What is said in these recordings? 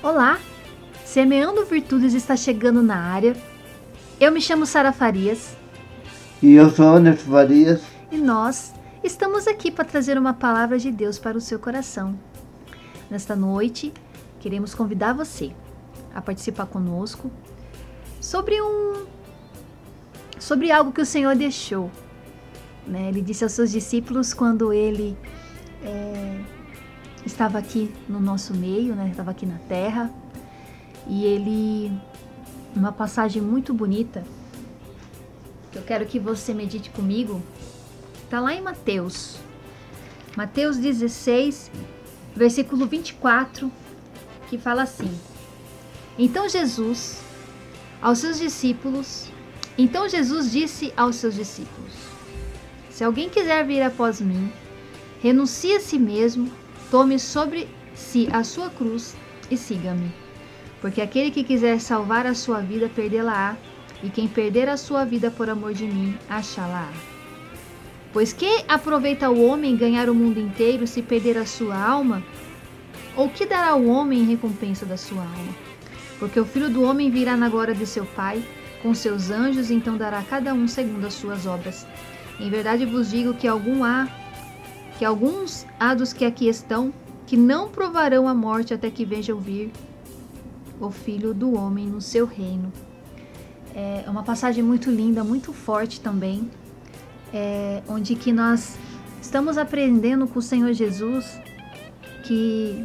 Olá! Semeando Virtudes está chegando na área. Eu me chamo Sara Farias. E eu sou Anderson Farias. E nós estamos aqui para trazer uma palavra de Deus para o seu coração. Nesta noite, queremos convidar você a participar conosco sobre um sobre algo que o Senhor deixou. Né? Ele disse aos seus discípulos quando ele é, estava aqui no nosso meio, né? estava aqui na terra, e ele, uma passagem muito bonita, que eu quero que você medite comigo, está lá em Mateus, Mateus 16, versículo 24, que fala assim: Então Jesus, aos seus discípulos, então Jesus disse aos seus discípulos: Se alguém quiser vir após mim, renuncie a si mesmo, tome sobre si a sua cruz e siga-me. Porque aquele que quiser salvar a sua vida, perdê-la-á, e quem perder a sua vida por amor de mim, achá-la-á. Pois que aproveita o homem ganhar o mundo inteiro se perder a sua alma? Ou que dará o homem em recompensa da sua alma? Porque o filho do homem virá na glória de seu Pai, com seus anjos, então dará a cada um segundo as suas obras. Em verdade vos digo que algum há que alguns há dos que aqui estão que não provarão a morte até que vejam vir o Filho do Homem no seu reino. É uma passagem muito linda, muito forte também, é, onde que nós estamos aprendendo com o Senhor Jesus que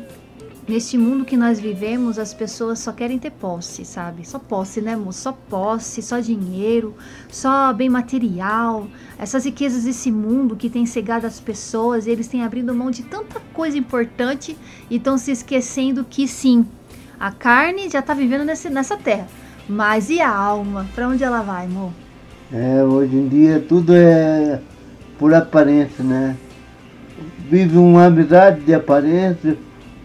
neste mundo que nós vivemos, as pessoas só querem ter posse, sabe? Só posse, né, moço? Só posse, só dinheiro, só bem material. Essas riquezas desse mundo que tem cegado as pessoas, eles têm abrido mão de tanta coisa importante e estão se esquecendo que sim, a carne já está vivendo nesse, nessa terra. Mas e a alma? Para onde ela vai, amor? É, hoje em dia tudo é por aparência, né? Vive uma amizade de aparência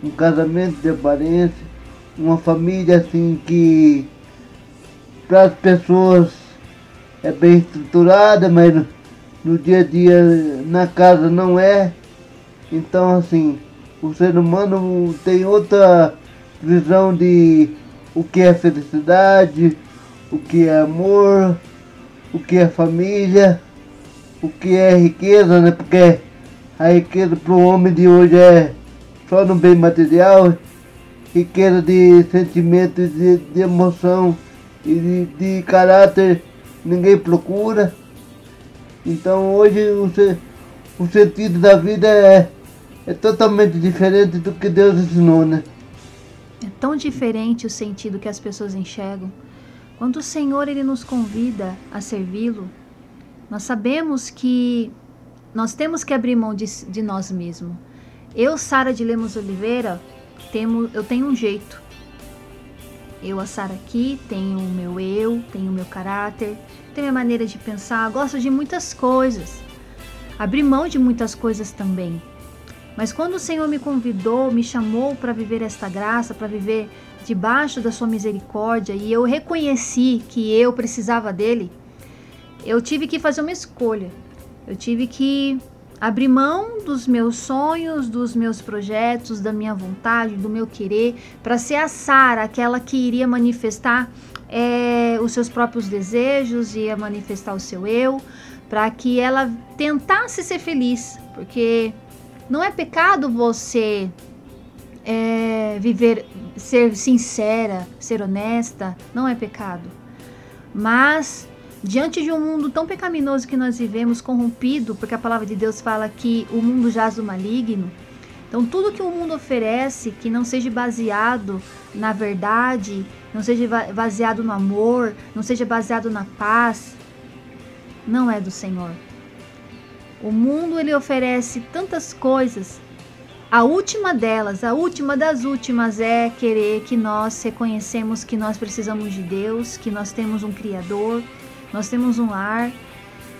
um casamento de aparência, uma família assim que para as pessoas é bem estruturada, mas no, no dia a dia na casa não é. Então assim, o ser humano tem outra visão de o que é felicidade, o que é amor, o que é família, o que é riqueza, né? Porque a riqueza para o homem de hoje é só no bem material, riqueza de sentimento, de, de emoção e de, de, caráter, ninguém procura. Então hoje o, o sentido da vida é, é totalmente diferente do que Deus ensinou, né? É tão diferente o sentido que as pessoas enxergam. Quando o Senhor ele nos convida a servi-lo, nós sabemos que nós temos que abrir mão de, de nós mesmos. Eu, Sara de Lemos Oliveira, temo, eu tenho um jeito. Eu, a Sara aqui, tenho o meu eu, tenho o meu caráter, tenho a minha maneira de pensar, gosto de muitas coisas. Abri mão de muitas coisas também. Mas quando o Senhor me convidou, me chamou para viver esta graça, para viver debaixo da sua misericórdia, e eu reconheci que eu precisava dele, eu tive que fazer uma escolha. Eu tive que abrir mão dos meus sonhos, dos meus projetos, da minha vontade, do meu querer, para ser a Sara, aquela que iria manifestar é, os seus próprios desejos, ia manifestar o seu eu, para que ela tentasse ser feliz, porque não é pecado você é, viver, ser sincera, ser honesta, não é pecado. Mas Diante de um mundo tão pecaminoso que nós vivemos, corrompido, porque a palavra de Deus fala que o mundo jaz do maligno, então tudo que o mundo oferece que não seja baseado na verdade, não seja baseado no amor, não seja baseado na paz, não é do Senhor. O mundo ele oferece tantas coisas. A última delas, a última das últimas é querer que nós reconhecemos que nós precisamos de Deus, que nós temos um criador, nós temos um lar.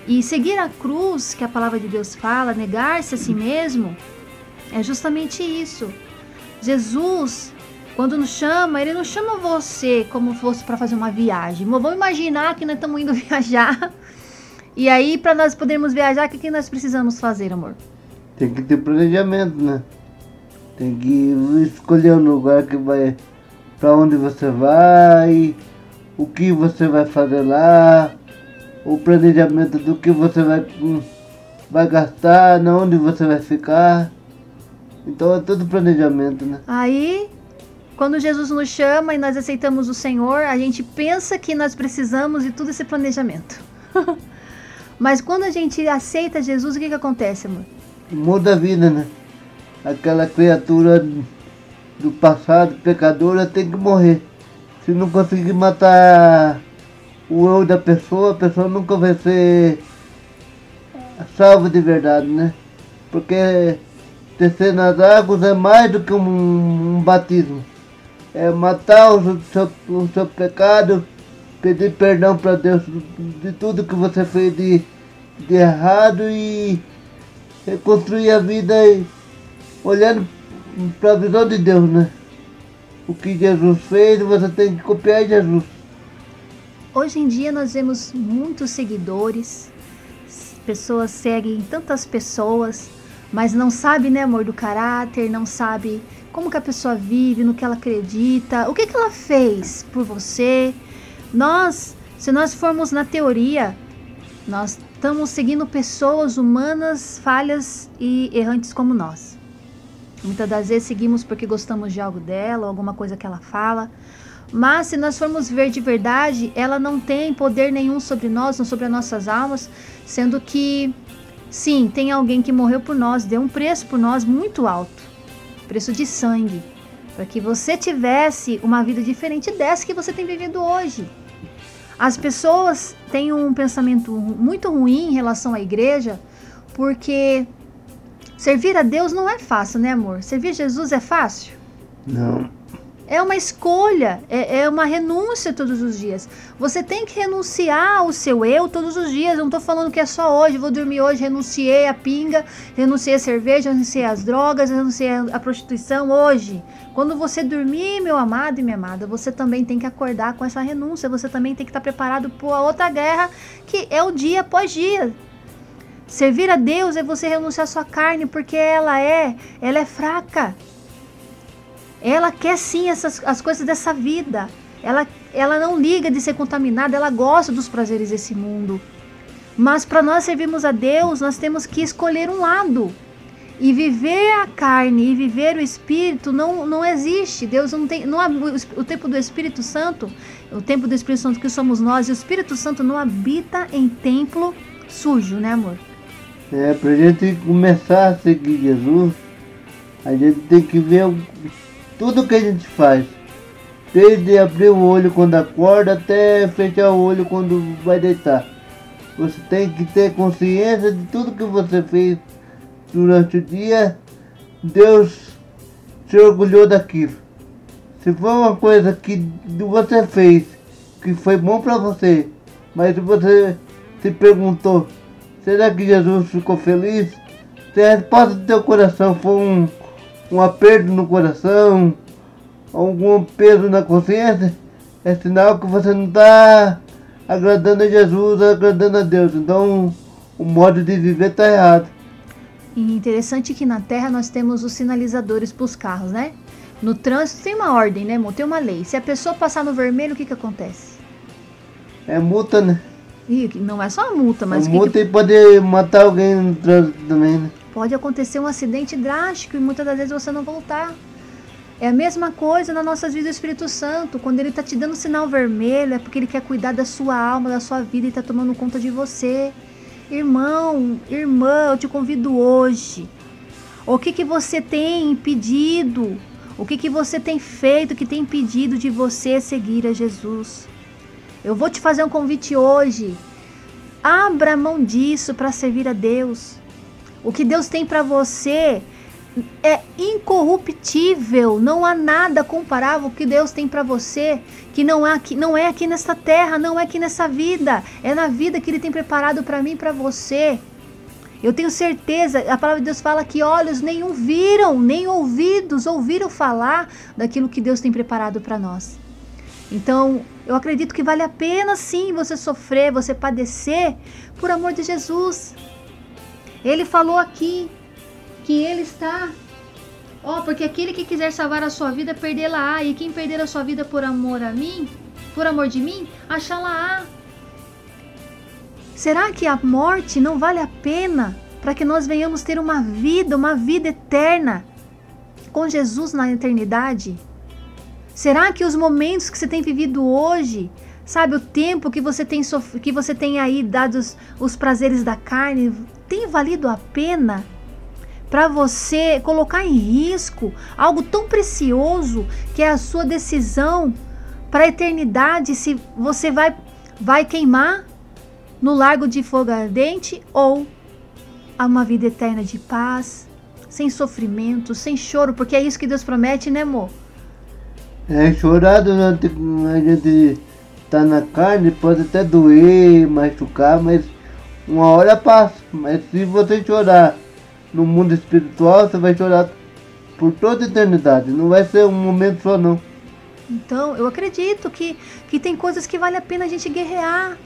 E seguir a cruz, que a palavra de Deus fala, negar-se a si mesmo, é justamente isso. Jesus, quando nos chama, ele não chama você como fosse para fazer uma viagem. Vamos imaginar que nós estamos indo viajar. E aí, para nós podermos viajar, o que, que nós precisamos fazer, amor? Tem que ter planejamento, né? Tem que escolher um lugar que vai para onde você vai, o que você vai fazer lá, o planejamento do que você vai, vai gastar, onde você vai ficar. Então é tudo planejamento, né? Aí, quando Jesus nos chama e nós aceitamos o Senhor, a gente pensa que nós precisamos de tudo esse planejamento. Mas quando a gente aceita Jesus, o que, que acontece, amor? Muda a vida, né? Aquela criatura do passado, pecadora, tem que morrer. Se não conseguir matar o eu da pessoa, a pessoa nunca vai ser salva de verdade, né? Porque descer nas águas é mais do que um, um batismo. É matar o seu, o seu pecado, pedir perdão para Deus de tudo que você fez de, de errado e reconstruir a vida olhando para a visão de Deus, né? O que Jesus fez, você tem que copiar Jesus. Hoje em dia nós vemos muitos seguidores, pessoas seguem tantas pessoas, mas não sabe, né, amor, do caráter, não sabe como que a pessoa vive, no que ela acredita, o que que ela fez por você. Nós, se nós formos na teoria, nós estamos seguindo pessoas humanas, falhas e errantes como nós. Muitas das vezes seguimos porque gostamos de algo dela, ou alguma coisa que ela fala. Mas se nós formos ver de verdade, ela não tem poder nenhum sobre nós, não sobre as nossas almas, sendo que sim, tem alguém que morreu por nós, deu um preço por nós muito alto, preço de sangue, para que você tivesse uma vida diferente dessa que você tem vivido hoje. As pessoas têm um pensamento muito ruim em relação à igreja, porque Servir a Deus não é fácil, né, amor? Servir Jesus é fácil? Não. É uma escolha, é, é, uma renúncia todos os dias. Você tem que renunciar ao seu eu todos os dias. Eu não estou falando que é só hoje, vou dormir hoje, renunciei a pinga, renunciei a cerveja, renunciei às drogas, renunciei à prostituição hoje. Quando você dormir, meu amado e minha amada, você também tem que acordar com essa renúncia. Você também tem que estar preparado para a outra guerra, que é o dia após dia. Servir a Deus é você renunciar à sua carne, porque ela é, ela é fraca. Ela quer sim essas, as coisas dessa vida. Ela, ela não liga de ser contaminada, ela gosta dos prazeres desse mundo. Mas para nós servirmos a Deus, nós temos que escolher um lado. E viver a carne e viver o Espírito não, não existe. Deus não tem. Não, o tempo do Espírito Santo, o tempo do Espírito Santo que somos nós, e o Espírito Santo não habita em templo sujo, né, amor? É, para a gente começar a seguir Jesus, a gente tem que ver tudo que a gente faz. Desde abrir o olho quando acorda até fechar o olho quando vai deitar. Você tem que ter consciência de tudo que você fez durante o dia. Deus se orgulhou daquilo. Se for uma coisa que você fez, que foi bom para você, mas você se perguntou Será que Jesus ficou feliz? Se a resposta do teu coração for um, um aperto no coração, algum peso na consciência, é sinal que você não está agradando a Jesus, agradando a Deus. Então o modo de viver está errado. E interessante que na Terra nós temos os sinalizadores para os carros, né? No trânsito tem uma ordem, né, Tem uma lei. Se a pessoa passar no vermelho, o que, que acontece? É multa, né? E não é só a multa, mas. A multa que... pode matar alguém no trânsito também, né? Pode acontecer um acidente drástico e muitas das vezes você não voltar. É a mesma coisa na nossa vida do Espírito Santo. Quando ele está te dando sinal vermelho, é porque ele quer cuidar da sua alma, da sua vida e está tomando conta de você. Irmão, irmã, eu te convido hoje. O que, que você tem impedido? O que, que você tem feito que tem impedido de você seguir a Jesus? Eu vou te fazer um convite hoje. Abra mão disso para servir a Deus. O que Deus tem para você é incorruptível. Não há nada comparável que Deus tem para você que não é aqui, não é aqui nesta terra, não é aqui nessa vida. É na vida que Ele tem preparado para mim e para você. Eu tenho certeza, a palavra de Deus fala que olhos nenhum viram, nem ouvidos ouviram falar daquilo que Deus tem preparado para nós. Então, eu acredito que vale a pena sim você sofrer, você padecer por amor de Jesus. Ele falou aqui que ele está Ó, oh, porque aquele que quiser salvar a sua vida, perdê-la-á. E quem perder a sua vida por amor a mim, por amor de mim, achá-la-á. Será que a morte não vale a pena para que nós venhamos ter uma vida, uma vida eterna com Jesus na eternidade? Será que os momentos que você tem vivido hoje, sabe, o tempo que você tem que você tem aí dados os prazeres da carne, tem valido a pena para você colocar em risco algo tão precioso que é a sua decisão para a eternidade se você vai vai queimar no largo de fogo ardente ou a uma vida eterna de paz, sem sofrimento, sem choro, porque é isso que Deus promete, né, amor? É, chorar durante a gente tá na carne pode até doer, machucar, mas uma hora passa. Mas se você chorar no mundo espiritual, você vai chorar por toda a eternidade. Não vai ser um momento só não. Então, eu acredito que, que tem coisas que vale a pena a gente guerrear.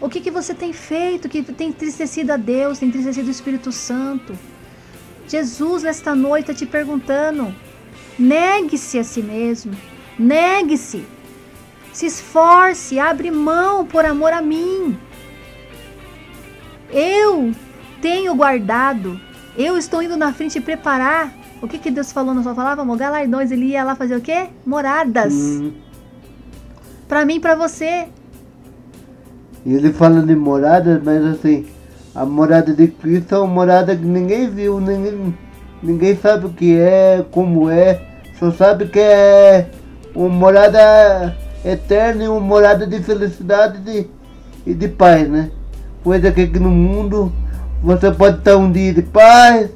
O que, que você tem feito que tem entristecido a Deus, tem entristecido o Espírito Santo? Jesus, nesta noite, está te perguntando: negue-se a si mesmo. Negue-se. Se esforce, abre mão por amor a mim. Eu tenho guardado. Eu estou indo na frente preparar. O que, que Deus falou na sua palavra, amor? Galardões. Ele ia lá fazer o quê? Moradas. Hum. Para mim e para você. Ele fala de moradas, mas assim, a morada de Cristo é uma morada que ninguém viu, ninguém, ninguém sabe o que é, como é, só sabe que é uma morada eterna e uma morada de felicidade de, e de paz, né? Coisa que aqui no mundo você pode estar um dia de paz,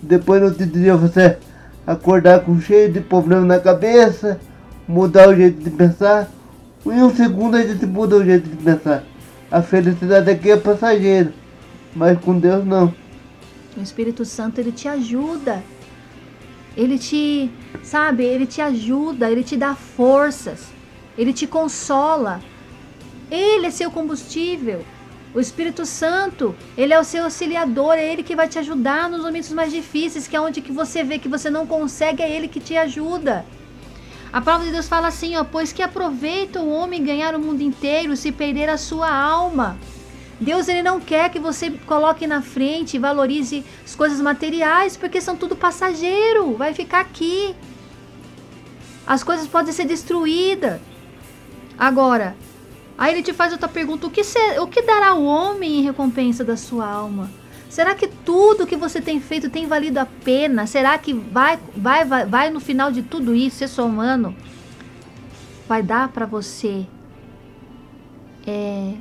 depois no outro dia você acordar com cheio de problema na cabeça, mudar o jeito de pensar. Em um segundo a gente muda o jeito de pensar. A felicidade aqui é passageira, mas com Deus não. O Espírito Santo ele te ajuda ele te, sabe, ele te ajuda, ele te dá forças, ele te consola. Ele é seu combustível. O Espírito Santo, ele é o seu auxiliador, é ele que vai te ajudar nos momentos mais difíceis, que é onde que você vê que você não consegue, é ele que te ajuda. A palavra de Deus fala assim, ó, pois que aproveita o homem ganhar o mundo inteiro se perder a sua alma. Deus ele não quer que você coloque na frente e valorize as coisas materiais, porque são tudo passageiro, vai ficar aqui. As coisas podem ser destruídas. Agora, aí ele te faz outra pergunta: o que, ser, o que dará o homem em recompensa da sua alma? Será que tudo que você tem feito tem valido a pena? Será que vai, vai, vai, vai no final de tudo isso, ser somando, vai dar para você é,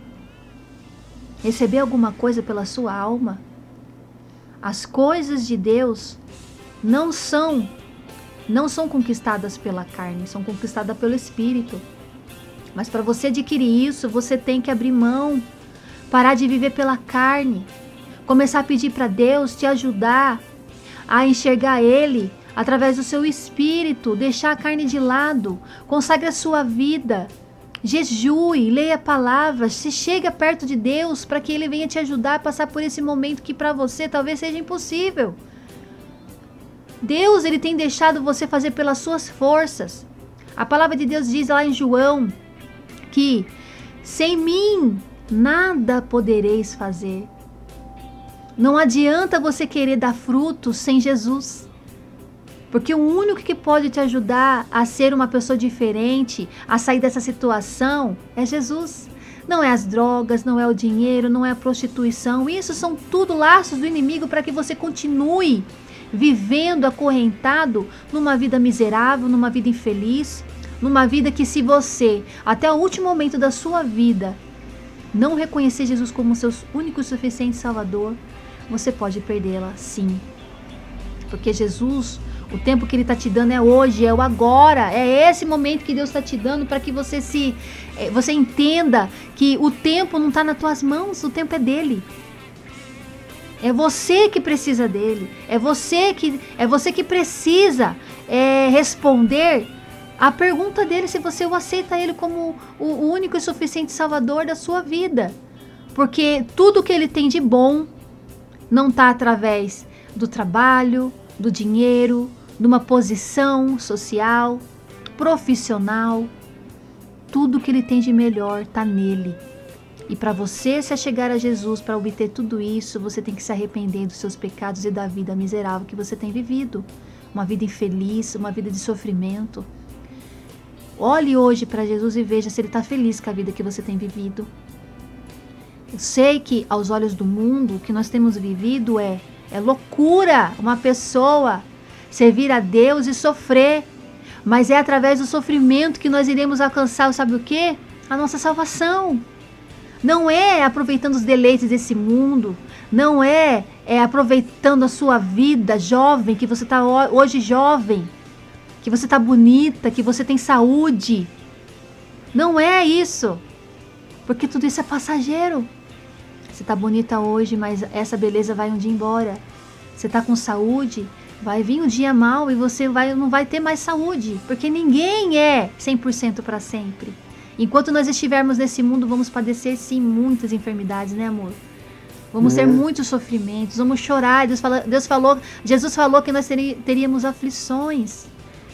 receber alguma coisa pela sua alma. As coisas de Deus não são não são conquistadas pela carne, são conquistadas pelo espírito. Mas para você adquirir isso, você tem que abrir mão, parar de viver pela carne, começar a pedir para Deus te ajudar a enxergar ele através do seu espírito, deixar a carne de lado, consagre a sua vida Jejue, leia a palavra, se chega perto de Deus para que Ele venha te ajudar a passar por esse momento que para você talvez seja impossível. Deus ele tem deixado você fazer pelas suas forças. A palavra de Deus diz lá em João que sem mim nada podereis fazer. Não adianta você querer dar frutos sem Jesus. Porque o único que pode te ajudar a ser uma pessoa diferente, a sair dessa situação, é Jesus. Não é as drogas, não é o dinheiro, não é a prostituição. Isso são tudo laços do inimigo para que você continue vivendo acorrentado numa vida miserável, numa vida infeliz, numa vida que se você, até o último momento da sua vida, não reconhecer Jesus como seu único e suficiente Salvador, você pode perdê-la sim. Porque Jesus o tempo que Ele está te dando é hoje, é o agora. É esse momento que Deus está te dando para que você se, eh, você entenda que o tempo não está nas tuas mãos, o tempo é dele. É você que precisa dele. É você que é você que precisa é, responder a pergunta dele se você o aceita ele como o único e suficiente Salvador da sua vida. Porque tudo que ele tem de bom não está através do trabalho, do dinheiro, numa posição social, profissional. Tudo que ele tem de melhor está nele. E para você se chegar a Jesus, para obter tudo isso, você tem que se arrepender dos seus pecados e da vida miserável que você tem vivido. Uma vida infeliz, uma vida de sofrimento. Olhe hoje para Jesus e veja se ele está feliz com a vida que você tem vivido. Eu sei que aos olhos do mundo o que nós temos vivido é é loucura uma pessoa servir a Deus e sofrer, mas é através do sofrimento que nós iremos alcançar, sabe o que? A nossa salvação. Não é aproveitando os deleites desse mundo, não é, é aproveitando a sua vida jovem, que você está hoje jovem, que você está bonita, que você tem saúde. Não é isso, porque tudo isso é passageiro. Você está bonita hoje, mas essa beleza vai um dia embora. Você está com saúde, vai vir um dia mal e você vai, não vai ter mais saúde, porque ninguém é 100% para sempre. Enquanto nós estivermos nesse mundo, vamos padecer sim muitas enfermidades, né, amor? Vamos ter uhum. muitos sofrimentos, vamos chorar. Deus, fala, Deus falou, Jesus falou que nós teríamos aflições.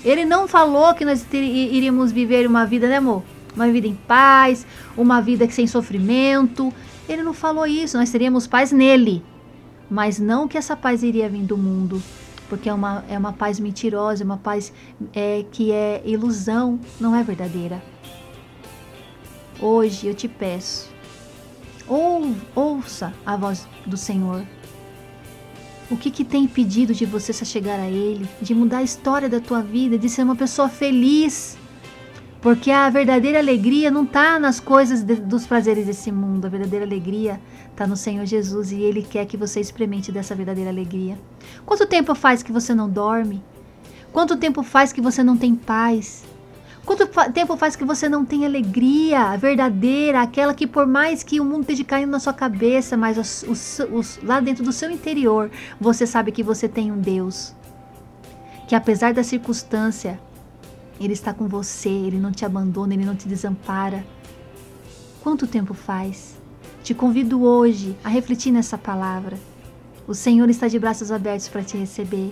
Ele não falou que nós iríamos viver uma vida, né, amor? Uma vida em paz, uma vida sem sofrimento. Ele não falou isso, nós teríamos paz nele. Mas não que essa paz iria vir do mundo, porque é uma, é uma paz mentirosa, é uma paz é, que é ilusão, não é verdadeira. Hoje eu te peço, ou, ouça a voz do Senhor. O que, que tem impedido de você se chegar a Ele, de mudar a história da tua vida, de ser uma pessoa feliz? Porque a verdadeira alegria não está nas coisas de, dos prazeres desse mundo. A verdadeira alegria está no Senhor Jesus e Ele quer que você experimente dessa verdadeira alegria. Quanto tempo faz que você não dorme? Quanto tempo faz que você não tem paz? Quanto tempo faz que você não tem alegria verdadeira, aquela que por mais que o mundo esteja caindo na sua cabeça, mas os, os, os, lá dentro do seu interior, você sabe que você tem um Deus. Que apesar da circunstância, ele está com você, ele não te abandona, ele não te desampara. Quanto tempo faz? Te convido hoje a refletir nessa palavra. O Senhor está de braços abertos para te receber.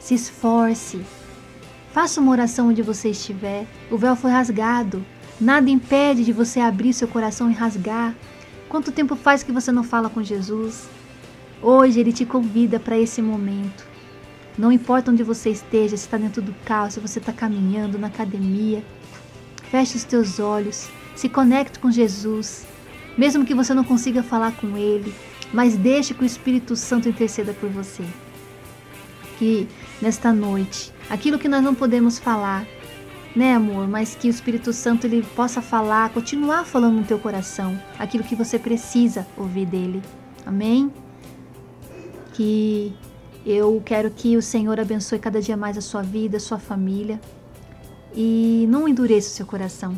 Se esforce. Faça uma oração onde você estiver. O véu foi rasgado. Nada impede de você abrir seu coração e rasgar. Quanto tempo faz que você não fala com Jesus? Hoje ele te convida para esse momento. Não importa onde você esteja, se está dentro do carro, se você está caminhando na academia. Feche os teus olhos, se conecte com Jesus, mesmo que você não consiga falar com Ele, mas deixe que o Espírito Santo interceda por você. Que nesta noite, aquilo que nós não podemos falar, né, amor, mas que o Espírito Santo ele possa falar, continuar falando no teu coração, aquilo que você precisa ouvir dele. Amém? Que eu quero que o Senhor abençoe cada dia mais a sua vida, a sua família e não endureça o seu coração.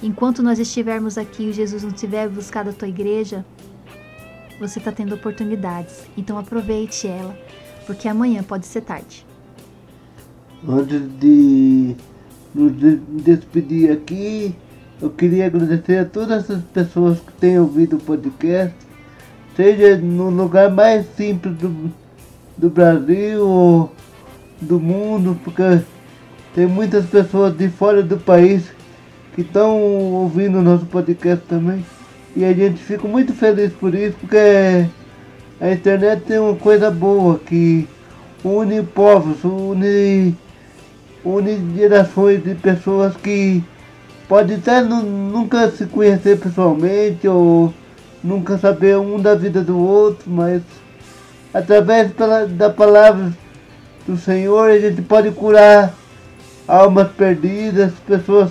Enquanto nós estivermos aqui e Jesus não tiver buscado a tua igreja, você está tendo oportunidades. Então aproveite ela, porque amanhã pode ser tarde. Antes de nos despedir aqui, eu queria agradecer a todas as pessoas que têm ouvido o podcast, seja no lugar mais simples do, do Brasil, do mundo, porque tem muitas pessoas de fora do país que estão ouvindo o nosso podcast também. E a gente fica muito feliz por isso, porque a internet tem uma coisa boa que une povos, une, une gerações de pessoas que podem até nunca se conhecer pessoalmente ou nunca saber um da vida do outro, mas através da palavra do Senhor, a gente pode curar almas perdidas, pessoas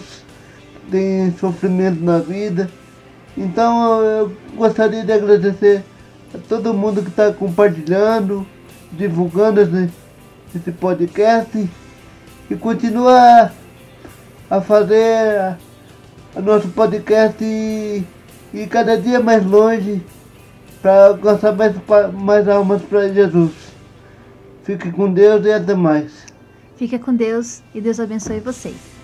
que têm sofrimento na vida. Então eu gostaria de agradecer a todo mundo que está compartilhando, divulgando esse, esse podcast e continua a fazer a nosso podcast e, e cada dia mais longe para alcançar mais, mais almas para Jesus. Fique com Deus e até mais. Fique com Deus e Deus abençoe vocês.